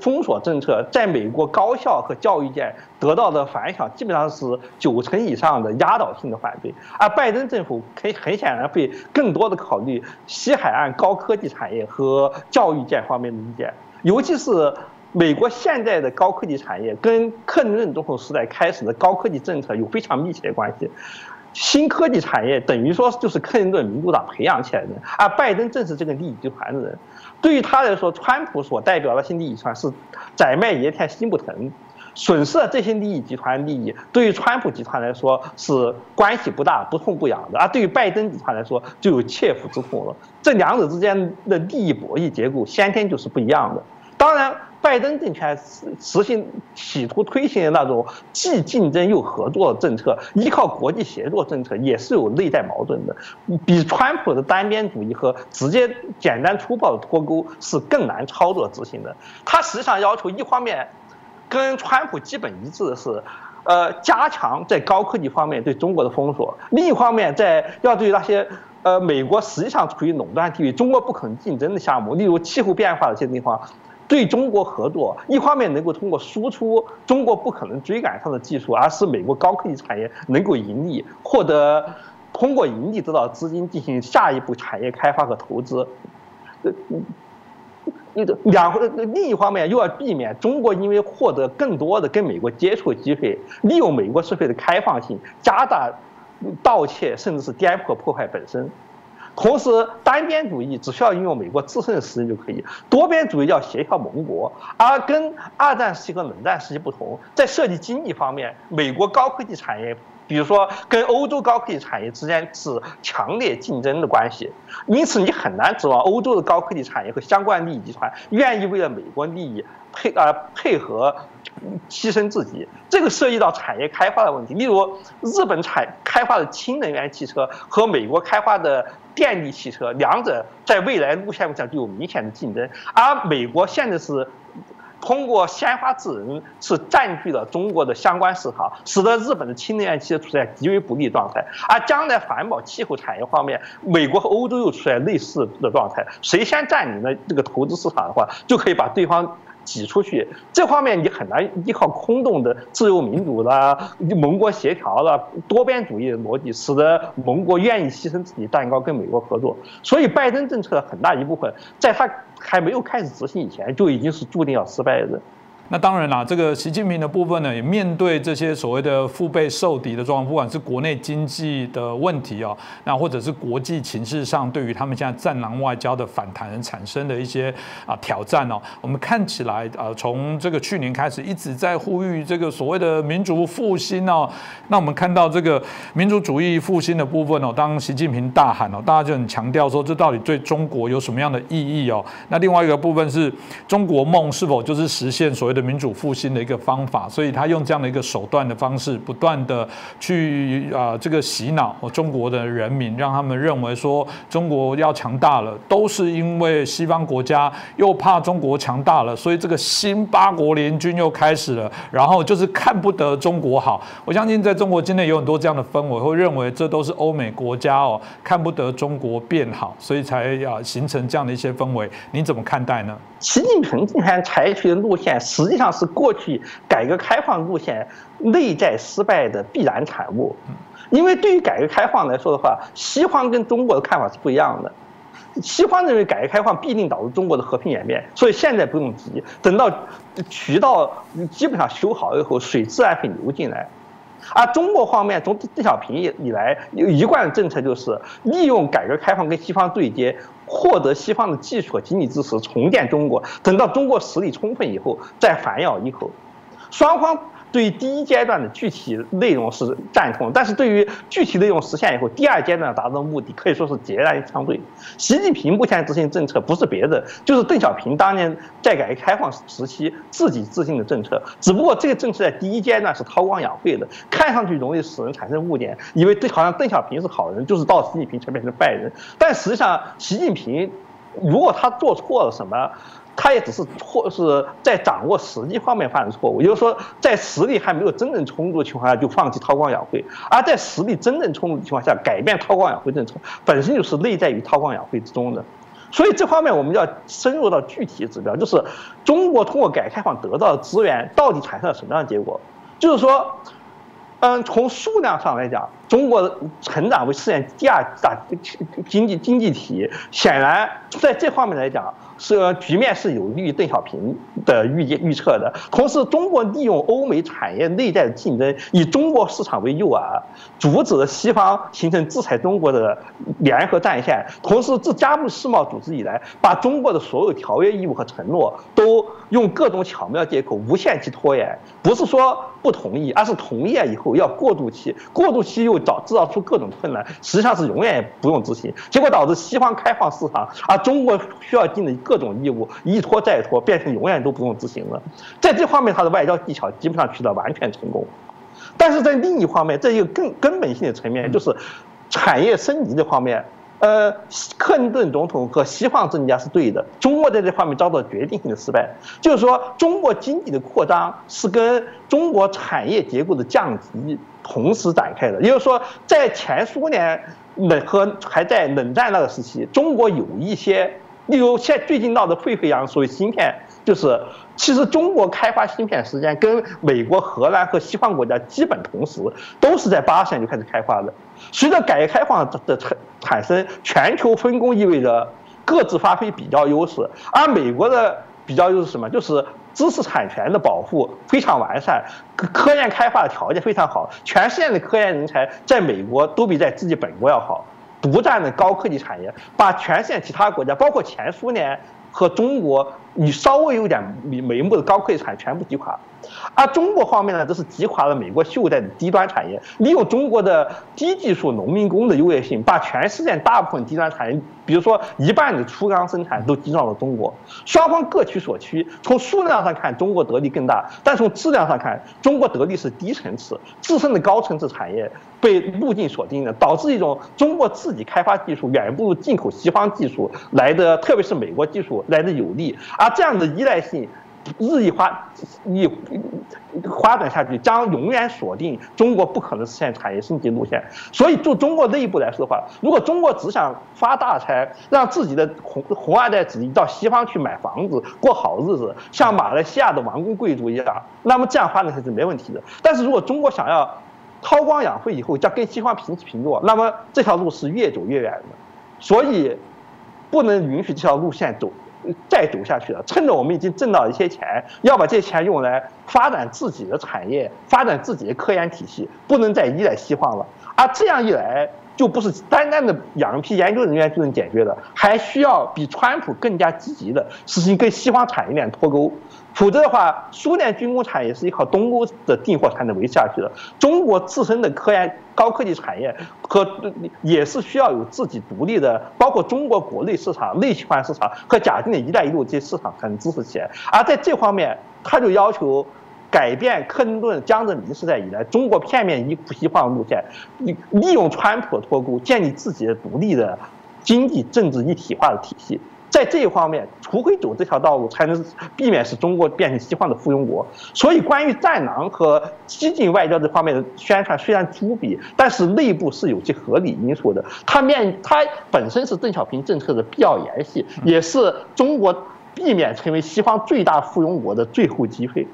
封锁政策，在美国高校和教育界得到的反响，基本上是九成以上的压倒性的反对。而拜登政府很很显然会更多的考虑西海岸高科技产业和教育界方面的意见，尤其是。美国现在的高科技产业跟克林顿总统时代开始的高科技政策有非常密切的关系。新科技产业等于说就是克林顿民主党培养起来的，而拜登正是这个利益集团的人。对于他来说，川普所代表的新利益集团是宰卖野田心不疼，损失了这些利益集团利益，对于川普集团来说是关系不大、不痛不痒的；而对于拜登集团来说就有切肤之痛了。这两者之间的利益博弈结构先天就是不一样的。当然。拜登政权实实行企图推行的那种既竞争又合作的政策，依靠国际协作政策也是有内在矛盾的，比川普的单边主义和直接简单粗暴的脱钩是更难操作执行的。他实际上要求一方面跟川普基本一致的是，呃，加强在高科技方面对中国的封锁；另一方面，在要对那些呃美国实际上处于垄断地位、中国不可能竞争的项目，例如气候变化的一些地方。对中国合作，一方面能够通过输出中国不可能追赶上的技术，而使美国高科技产业能够盈利，获得通过盈利得到资金进行下一步产业开发和投资。呃，那个两另一方面又要避免中国因为获得更多的跟美国接触机会，利用美国社会的开放性加大盗窃甚至是颠覆破坏本身。同时，单边主义只需要运用美国自身的实力就可以；多边主义要协调盟国。而跟二战时期和冷战时期不同，在涉及经济方面，美国高科技产业，比如说跟欧洲高科技产业之间是强烈竞争的关系，因此你很难指望欧洲的高科技产业和相关利益集团愿意为了美国利益配呃配合。牺牲自己，这个涉及到产业开发的问题。例如，日本产开发的氢能源汽车和美国开发的电力汽车，两者在未来路线上就有明显的竞争。而美国现在是通过先发制人，是占据了中国的相关市场，使得日本的氢能源汽车处在极为不利状态。而将来环保气候产业方面，美国和欧洲又处在类似的状态，谁先占领了这个投资市场的话，就可以把对方。挤出去，这方面你很难依靠空洞的自由民主啦、盟国协调啦、多边主义的逻辑，使得盟国愿意牺牲自己蛋糕跟美国合作。所以，拜登政策很大一部分，在他还没有开始执行以前，就已经是注定要失败的。那当然啦，这个习近平的部分呢，也面对这些所谓的腹背受敌的状况，不管是国内经济的问题哦，那或者是国际情势上对于他们现在战狼外交的反弹产生的一些啊挑战哦，我们看起来呃，从这个去年开始一直在呼吁这个所谓的民族复兴哦，那我们看到这个民族主义复兴的部分哦，当习近平大喊哦，大家就很强调说这到底对中国有什么样的意义哦？那另外一个部分是中国梦是否就是实现所谓的民主复兴的一个方法，所以他用这样的一个手段的方式，不断的去啊这个洗脑中国的人民，让他们认为说中国要强大了，都是因为西方国家又怕中国强大了，所以这个新八国联军又开始了，然后就是看不得中国好。我相信在中国境内有很多这样的氛围，会认为这都是欧美国家哦看不得中国变好，所以才要形成这样的一些氛围。你怎么看待呢？习近平今天采取的路线，实际上是过去改革开放路线内在失败的必然产物。因为对于改革开放来说的话，西方跟中国的看法是不一样的。西方认为改革开放必定导致中国的和平演变，所以现在不用急，等到渠道基本上修好了以后，水自然会流进来。而中国方面从邓小平以以来一贯的政策就是利用改革开放跟西方对接，获得西方的技术和经济支持，重建中国。等到中国实力充分以后，再反咬一口。双方。对于第一阶段的具体内容是赞同，但是对于具体内容实现以后，第二阶段达到的目的可以说是截然相对。习近平目前执行政策不是别的，就是邓小平当年在改革开放时期自己制定的政策，只不过这个政策在第一阶段是韬光养晦的，看上去容易使人产生误解，以为好像邓小平是好人，就是到习近平才变成坏人。但实际上，习近平如果他做错了什么？他也只是或是在掌握实际方面犯的错误，也就是说，在实力还没有真正充足的情况下就放弃韬光养晦，而在实力真正充足的情况下改变韬光养晦政策，本身就是内在于韬光养晦之中的。所以这方面我们要深入到具体指标，就是中国通过改革开放得到的资源到底产生了什么样的结果？就是说，嗯，从数量上来讲，中国成长为世界第二大经济经济体，显然在这方面来讲。是局面是有利于邓小平的预见预测的。同时，中国利用欧美产业内在的竞争，以中国市场为诱饵，阻止了西方形成制裁中国的联合战线。同时，自加入世贸组织以来，把中国的所有条约义务和承诺都用各种巧妙借口无限期拖延。不是说不同意，而是同意了以后要过渡期，过渡期又找制造出各种困难，实际上是永远也不用执行。结果导致西方开放市场，而中国需要尽的。各种义务一拖再拖，变成永远都不用执行了。在这方面，他的外交技巧基本上取得完全成功。但是在另一方面，在一个更根本性的层面，就是产业升级这方面，呃，克林顿总统和西方政治家是对的。中国在这方面遭到决定性的失败，就是说，中国经济的扩张是跟中国产业结构的降级同时展开的。也就是说，在前苏联冷和还在冷战那个时期，中国有一些。例如，现最近闹得沸沸扬扬，所谓芯片，就是其实中国开发芯片时间跟美国、荷兰和西方国家基本同时，都是在八十年就开始开发的。随着改革开放的产产生，全球分工意味着各自发挥比较优势。而美国的比较优势什么？就是知识产权的保护非常完善，科研开发的条件非常好，全世界的科研人才在美国都比在自己本国要好。独占的高科技产业，把全世界其他国家，包括前苏联和中国，你稍微有点眉目的高科技产业全部击垮。而中国方面呢，则是击垮了美国秀带的低端产业，利用中国的低技术农民工的优越性，把全世界大部分低端产业，比如说一半的粗钢生产，都集中到了中国。双方各取所需。从数量上看，中国得利更大；但从质量上看，中国得利是低层次，自身的高层次产业被路径锁定了，导致一种中国自己开发技术远不如进口西方技术来的，特别是美国技术来的有利。而这样的依赖性。日益发，你发展下去，将永远锁定中国不可能实现产业升级路线。所以，就中国内部来说的话，如果中国只想发大财，让自己的红红二代子弟到西方去买房子、过好日子，像马来西亚的王公贵族一样，那么这样发展下去没问题的。但是如果中国想要韬光养晦以后，将跟西方平起平坐，那么这条路是越走越远的。所以，不能允许这条路线走。再赌下去了，趁着我们已经挣到一些钱，要把这些钱用来发展自己的产业，发展自己的科研体系，不能再依赖西方了。而这样一来，就不是单单的养一批研究人员就能解决的，还需要比川普更加积极的实行跟西方产业链脱钩。否则的话，苏联军工产业是依靠东欧的订货才能维持下去的。中国自身的科研高科技产业和也是需要有自己独立的，包括中国国内市场、内循环市场和假定的一带一路这些市场才能支持起来。而在这方面，他就要求改变克林顿、江泽民时代以来中国片面一不西方路线，利利用川普脱钩，建立自己的独立的经济政治一体化的体系。在这一方面，除非走这条道路，才能避免使中国变成西方的附庸国。所以，关于战狼和激进外交这方面的宣传虽然粗鄙，但是内部是有其合理因素的。它面它本身是邓小平政策的必要延续，也是中国避免成为西方最大附庸国的最后机会。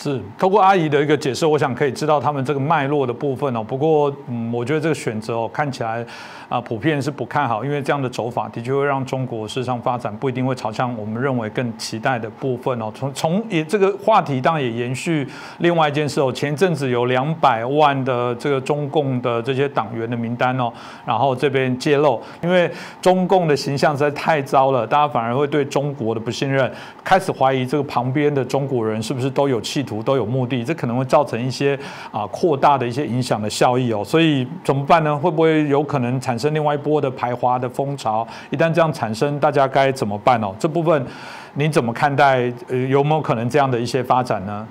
是通过阿姨的一个解释，我想可以知道他们这个脉络的部分哦。不过，嗯，我觉得这个选择哦，看起来啊，普遍是不看好，因为这样的走法的确会让中国市场发展不一定会朝向我们认为更期待的部分哦。从从也这个话题当然也延续另外一件事哦，前阵子有两百万的这个中共的这些党员的名单哦，然后这边揭露，因为中共的形象实在太糟了，大家反而会对中国的不信任，开始怀疑这个旁边的中国人是不是都有气。图都有目的，这可能会造成一些啊扩大的一些影响的效益哦，所以怎么办呢？会不会有可能产生另外一波的排华的风潮？一旦这样产生，大家该怎么办哦？这部分你怎么看待？呃，有没有可能这样的一些发展呢？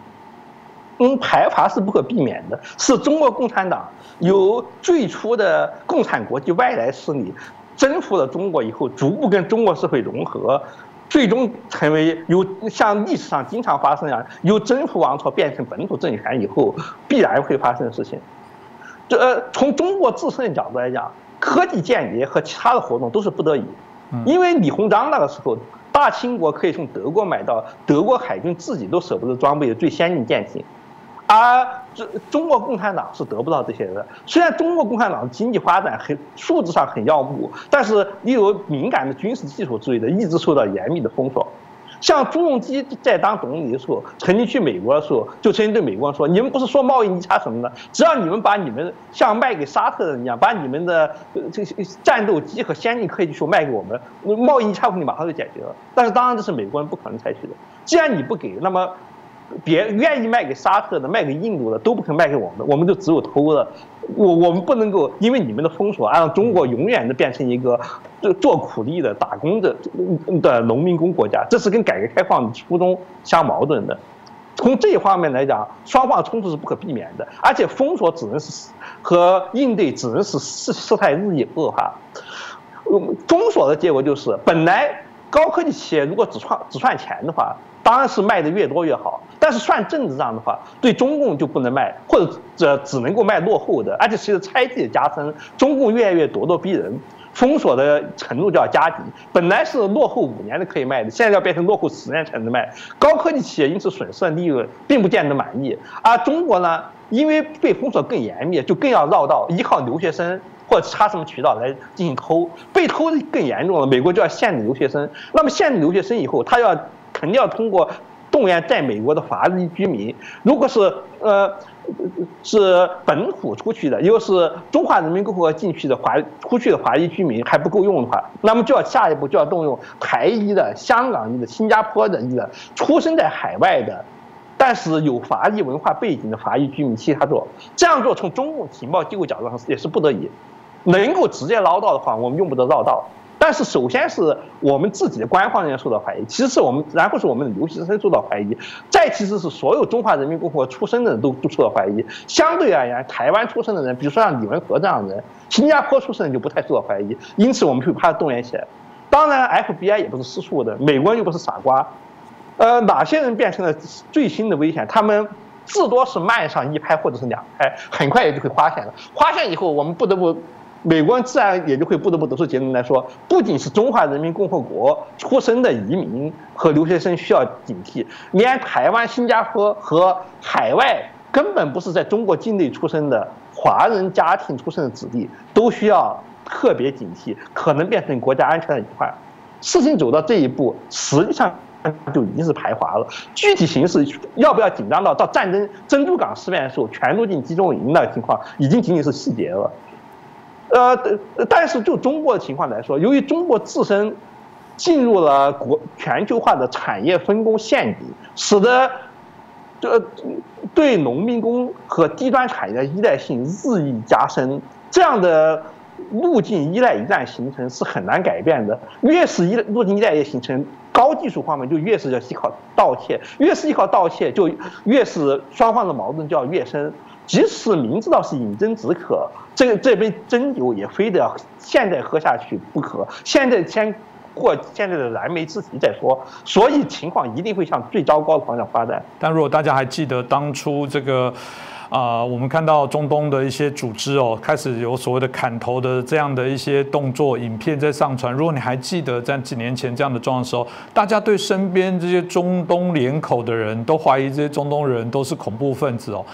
嗯，排华是不可避免的，是中国共产党由最初的共产国际外来势力征服了中国以后，逐步跟中国社会融合。最终成为由像历史上经常发生一样，由征服王朝变成本土政权以后必然会发生的事情。这呃，从中国自身的角度来讲，科技间谍和其他的活动都是不得已，因为李鸿章那个时候，大清国可以从德国买到德国海军自己都舍不得装备的最先进舰艇。而中中国共产党是得不到这些的。虽然中国共产党经济发展很数字上很耀目，但是例如敏感的军事技术之类的，一直受到严密的封锁。像朱镕基在当总理的时候，曾经去美国的时候，就曾经对美国人说：“你们不是说贸易逆差什么的？只要你们把你们像卖给沙特人一样，把你们的这些战斗机和先进科技技术卖给我们，贸易逆差问题马上就解决了。”但是当然这是美国人不可能采取的。既然你不给，那么。别愿意卖给沙特的、卖给印度的都不肯卖给我们，我们就只有偷了。我我们不能够因为你们的封锁，让中国永远的变成一个做做苦力的、打工的的农民工国家，这是跟改革开放的初衷相矛盾的。从这一方面来讲，双方冲突是不可避免的，而且封锁只能是和应对只能是事事态日益恶化。封锁的结果就是，本来高科技企业如果只赚只赚钱的话。当然是卖的越多越好，但是算政治上的话，对中共就不能卖，或者只能够卖落后的，而且随着猜忌的加深，中共越来越咄咄逼人，封锁的程度就要加急。本来是落后五年的可以卖的，现在要变成落后十年才能卖。高科技企业因此损失的利润并不见得满意，而中国呢，因为被封锁更严密，就更要绕道，依靠留学生或者其他什么渠道来进行偷，被偷的更严重了。美国就要限制留学生，那么限制留学生以后，他要。肯定要通过动员在美国的华裔居民，如果是呃是本土出去的，又是中华人民共和国进去的华出去的华裔居民还不够用的话，那么就要下一步就要动用台裔的、香港裔的、新加坡的裔的，出生在海外的，但是有华裔文化背景的华裔居民替他做。这样做从中共情报机构角度上也是不得已，能够直接捞到的话，我们用不得绕道。但是首先是我们自己的官方人员受到怀疑，其次是我们，然后是我们的留学生受到怀疑，再其次是所有中华人民共和国出生的人都都受到怀疑。相对而言，台湾出生的人，比如说像李文和这样的人，新加坡出生的就不太受到怀疑，因此我们会怕动员起来。当然，FBI 也不是吃素的，美国人又不是傻瓜，呃，哪些人变成了最新的危险？他们至多是慢上一拍或者是两拍，很快也就会发现了。发现以后，我们不得不。美国人自然也就会不得不得出结论来说，不仅是中华人民共和国出生的移民和留学生需要警惕，连台湾、新加坡和海外根本不是在中国境内出生的华人家庭出生的子弟都需要特别警惕，可能变成国家安全的隐患。事情走到这一步，实际上就已经是排华了。具体形势要不要紧张到到战争珍珠港事变的时候全都进集中营那个情况，已经仅仅是细节了。呃，但是就中国的情况来说，由于中国自身进入了国全球化的产业分工陷阱，使得这对农民工和低端产业的依赖性日益加深，这样的路径依赖一旦形成是很难改变的。越是依路径依赖越形成，高技术方面就越是要依靠盗窃，越是依靠盗窃，就越是双方的矛盾就要越深。即使明知道是饮鸩止渴，这这杯真酒也非得要现在喝下去不可。现在先过现在的燃眉之急再说，所以情况一定会向最糟糕的方向发展。但如果大家还记得当初这个。啊，我们看到中东的一些组织哦，开始有所谓的砍头的这样的一些动作影片在上传。如果你还记得在几年前这样的状况时候，大家对身边这些中东脸口的人都怀疑这些中东人都是恐怖分子哦。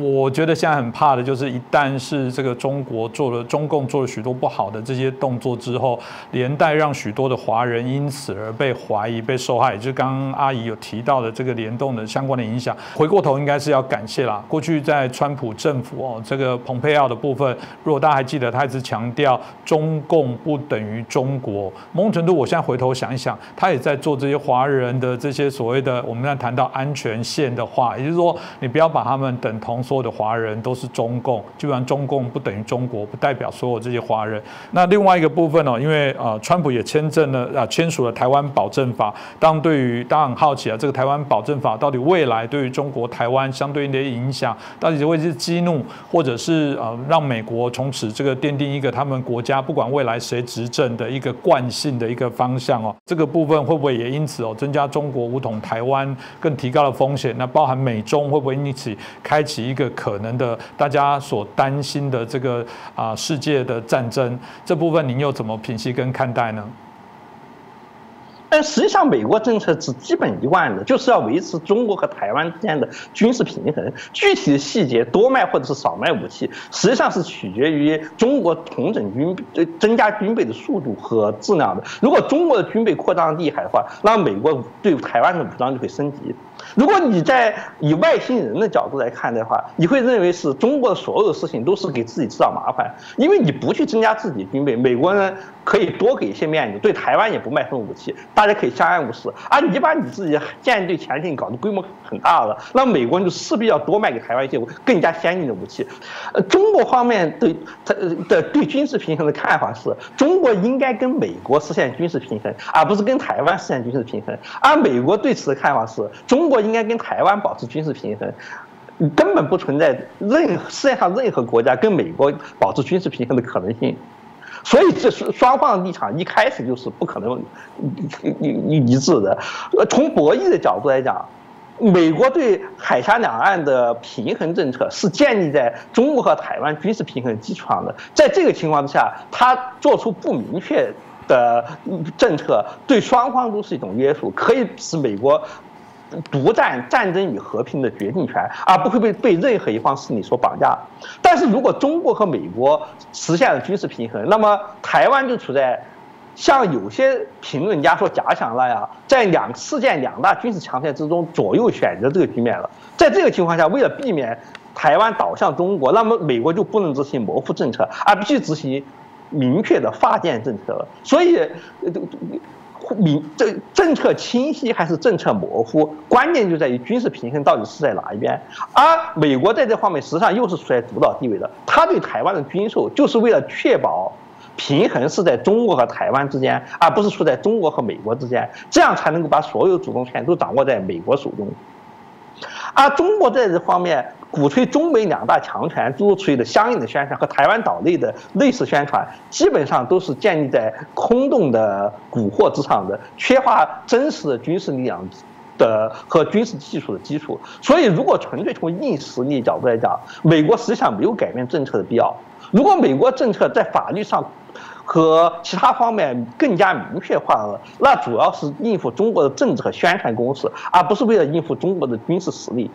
我觉得现在很怕的就是，一旦是这个中国做了中共做了许多不好的这些动作之后，连带让许多的华人因此而被怀疑、被受害，就刚刚阿姨有提到的这个联动的相关的影响。回过头应该是要感谢啦，过去。在川普政府哦，这个蓬佩奥的部分，如果大家还记得，他一直强调中共不等于中国。某种程度，我现在回头想一想，他也在做这些华人的这些所谓的我们在谈到安全线的话，也就是说，你不要把他们等同所有的华人都是中共，基本上中共不等于中国，不代表所有这些华人。那另外一个部分呢，因为呃，川普也签证了啊，签署了台湾保证法。当对于大家很好奇啊，这个台湾保证法到底未来对于中国台湾相对应的影响？到底会是激怒，或者是呃让美国从此这个奠定一个他们国家不管未来谁执政的一个惯性的一个方向哦？这个部分会不会也因此哦增加中国武统台湾更提高了风险？那包含美中会不会因此开启一个可能的大家所担心的这个啊世界的战争？这部分您又怎么平息跟看待呢？但实际上，美国政策是基本一贯的，就是要维持中国和台湾之间的军事平衡。具体的细节，多卖或者是少卖武器，实际上是取决于中国重整军呃增加军备的速度和质量的。如果中国的军备扩张厉害的话，那美国对台湾的武装就会升级。如果你在以外星人的角度来看的话，你会认为是中国的所有的事情都是给自己制造麻烦，因为你不去增加自己军备，美国人可以多给一些面子，对台湾也不卖什么武器，大家可以相安无事。而你把你自己舰队潜艇搞得规模很大了，那美国人就势必要多卖给台湾一些更加先进的武器。呃，中国方面对他的对军事平衡的看法是，中国应该跟美国实现军事平衡，而不是跟台湾实现军事平衡。而美国对此的看法是，中国。应该跟台湾保持军事平衡，根本不存在任世界上任何国家跟美国保持军事平衡的可能性，所以这是双方立场一开始就是不可能一一致的。从博弈的角度来讲，美国对海峡两岸的平衡政策是建立在中国和台湾军事平衡基础上的。在这个情况之下，他做出不明确的政策，对双方都是一种约束，可以使美国。独占战争与和平的决定权，而不会被被任何一方势力所绑架。但是如果中国和美国实现了军事平衡，那么台湾就处在像有些评论家说假想那样，在两世界两大军事强权之中左右选择这个局面了。在这个情况下，为了避免台湾倒向中国，那么美国就不能执行模糊政策，而必须执行明确的发建政策了。所以，明这政策清晰还是政策模糊，关键就在于军事平衡到底是在哪一边。而美国在这方面实际上又是处在主导地位的，他对台湾的军售就是为了确保平衡是在中国和台湾之间，而不是处在中国和美国之间，这样才能够把所有主动权都掌握在美国手中。而中国在这方面。鼓吹中美两大强权诸如此类的相应的宣传和台湾岛内的类似宣传，基本上都是建立在空洞的蛊惑之上的，缺乏真实的军事力量的和军事技术的基础。所以，如果纯粹从硬实力角度来讲，美国实际上没有改变政策的必要。如果美国政策在法律上和其他方面更加明确化了，那主要是应付中国的政治和宣传攻势，而不是为了应付中国的军事实力。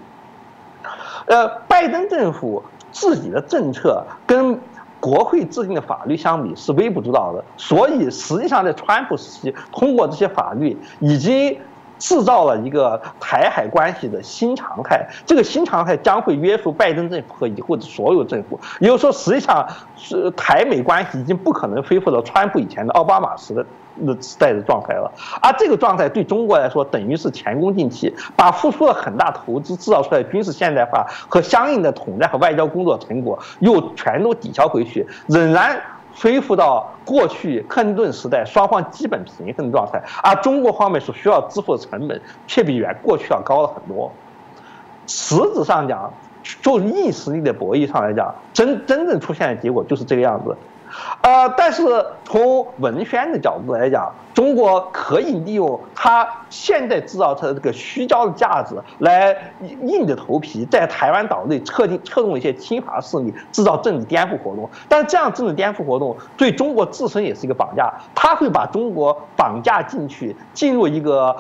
呃，拜登政府自己的政策跟国会制定的法律相比是微不足道的，所以实际上在川普时期通过这些法律已经制造了一个台海关系的新常态。这个新常态将会约束拜登政府和以后的所有政府。也就是说，实际上是台美关系已经不可能恢复到川普以前的奥巴马时的那时代的状态了。而这个状态对中国来说，等于是前功尽弃，把付出了很大投资制造出来军事现代化和相应的统战和外交工作成果，又全都抵消回去，仍然。恢复到过去克林顿时代双方基本平衡的状态，而中国方面所需要支付的成本却比原过去要高了很多。实质上讲，就硬实力的博弈上来讲，真真正出现的结果就是这个样子。呃，但是从文宣的角度来讲，中国可以利用它现在制造它的这个虚焦的价值，来硬着头皮在台湾岛内策定策动一些亲华势力，制造政治颠覆活动。但是这样政治颠覆活动对中国自身也是一个绑架，它会把中国绑架进去，进入一个。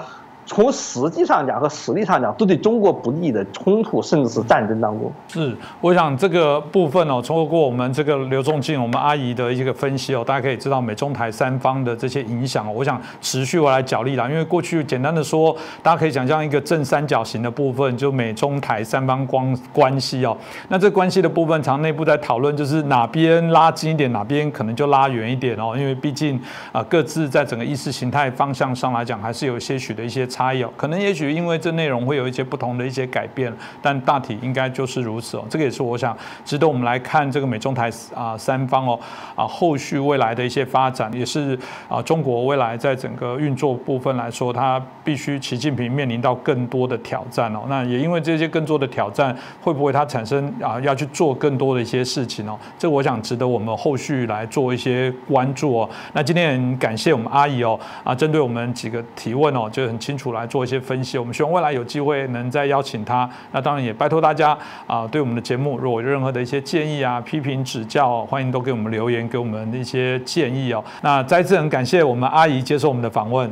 从实际上讲和实力上讲，都对中国不利的冲突，甚至是战争当中。是，我想这个部分哦，通过我们这个刘仲敬我们阿姨的一个分析哦，大家可以知道美中台三方的这些影响。我想持续我来角力啦，因为过去简单的说，大家可以想象一个正三角形的部分，就美中台三方关关系哦。那这关系的部分，常内部在讨论，就是哪边拉近一点，哪边可能就拉远一点哦。因为毕竟啊，各自在整个意识形态方向上来讲，还是有些许的一些。差异哦，可能也许因为这内容会有一些不同的一些改变，但大体应该就是如此哦。这个也是我想值得我们来看这个美中台啊三方哦啊后续未来的一些发展，也是啊中国未来在整个运作部分来说，它必须习近平面临到更多的挑战哦。那也因为这些更多的挑战，会不会它产生啊要去做更多的一些事情哦？这我想值得我们后续来做一些关注哦。那今天很感谢我们阿姨哦啊，针对我们几个提问哦，就很清楚。来做一些分析，我们希望未来有机会能再邀请他。那当然也拜托大家啊，对我们的节目如果有任何的一些建议啊、批评指教，欢迎都给我们留言，给我们一些建议哦。那再次很感谢我们阿姨接受我们的访问。